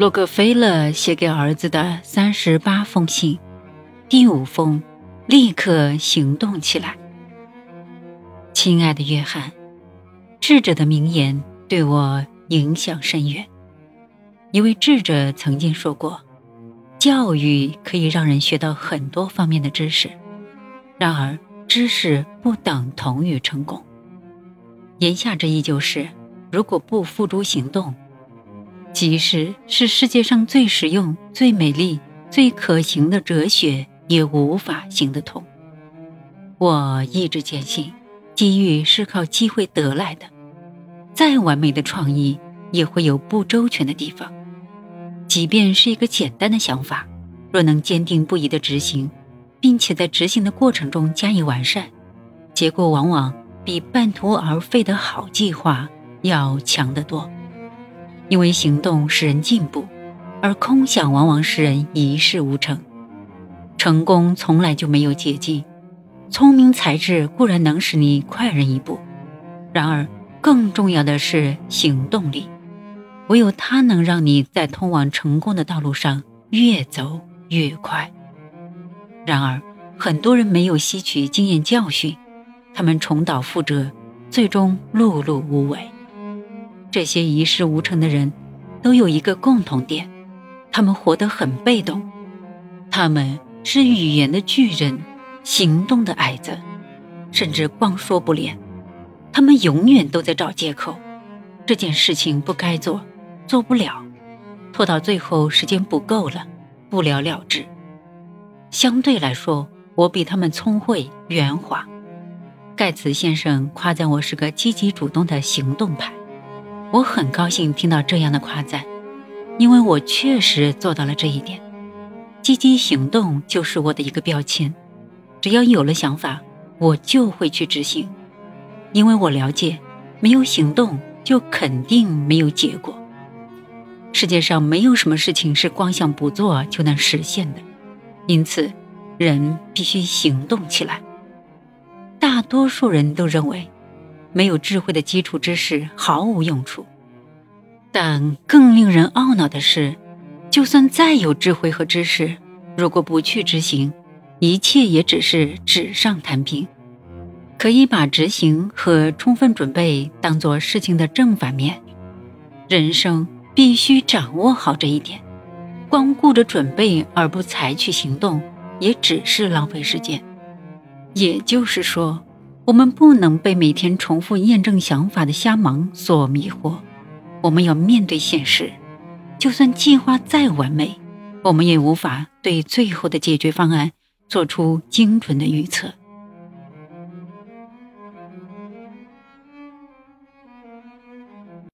洛克菲勒写给儿子的三十八封信，第五封，立刻行动起来。亲爱的约翰，智者的名言对我影响深远。一位智者曾经说过：“教育可以让人学到很多方面的知识，然而知识不等同于成功。”言下之意就是，如果不付诸行动，即使是世界上最实用、最美丽、最可行的哲学，也无法行得通。我一直坚信，机遇是靠机会得来的。再完美的创意，也会有不周全的地方。即便是一个简单的想法，若能坚定不移地执行，并且在执行的过程中加以完善，结果往往比半途而废的好计划要强得多。因为行动使人进步，而空想往往使人一事无成。成功从来就没有捷径，聪明才智固然能使你快人一步，然而更重要的是行动力，唯有它能让你在通往成功的道路上越走越快。然而，很多人没有吸取经验教训，他们重蹈覆辙，最终碌碌无为。这些一事无成的人，都有一个共同点：他们活得很被动。他们是语言的巨人，行动的矮子，甚至光说不练。他们永远都在找借口：这件事情不该做，做不了，拖到最后时间不够了，不了了之。相对来说，我比他们聪慧圆滑。盖茨先生夸赞我是个积极主动的行动派。我很高兴听到这样的夸赞，因为我确实做到了这一点。积极行动就是我的一个标签，只要有了想法，我就会去执行。因为我了解，没有行动就肯定没有结果。世界上没有什么事情是光想不做就能实现的，因此，人必须行动起来。大多数人都认为。没有智慧的基础知识毫无用处，但更令人懊恼的是，就算再有智慧和知识，如果不去执行，一切也只是纸上谈兵。可以把执行和充分准备当做事情的正反面。人生必须掌握好这一点，光顾着准备而不采取行动，也只是浪费时间。也就是说。我们不能被每天重复验证想法的瞎忙所迷惑，我们要面对现实。就算计划再完美，我们也无法对最后的解决方案做出精准的预测。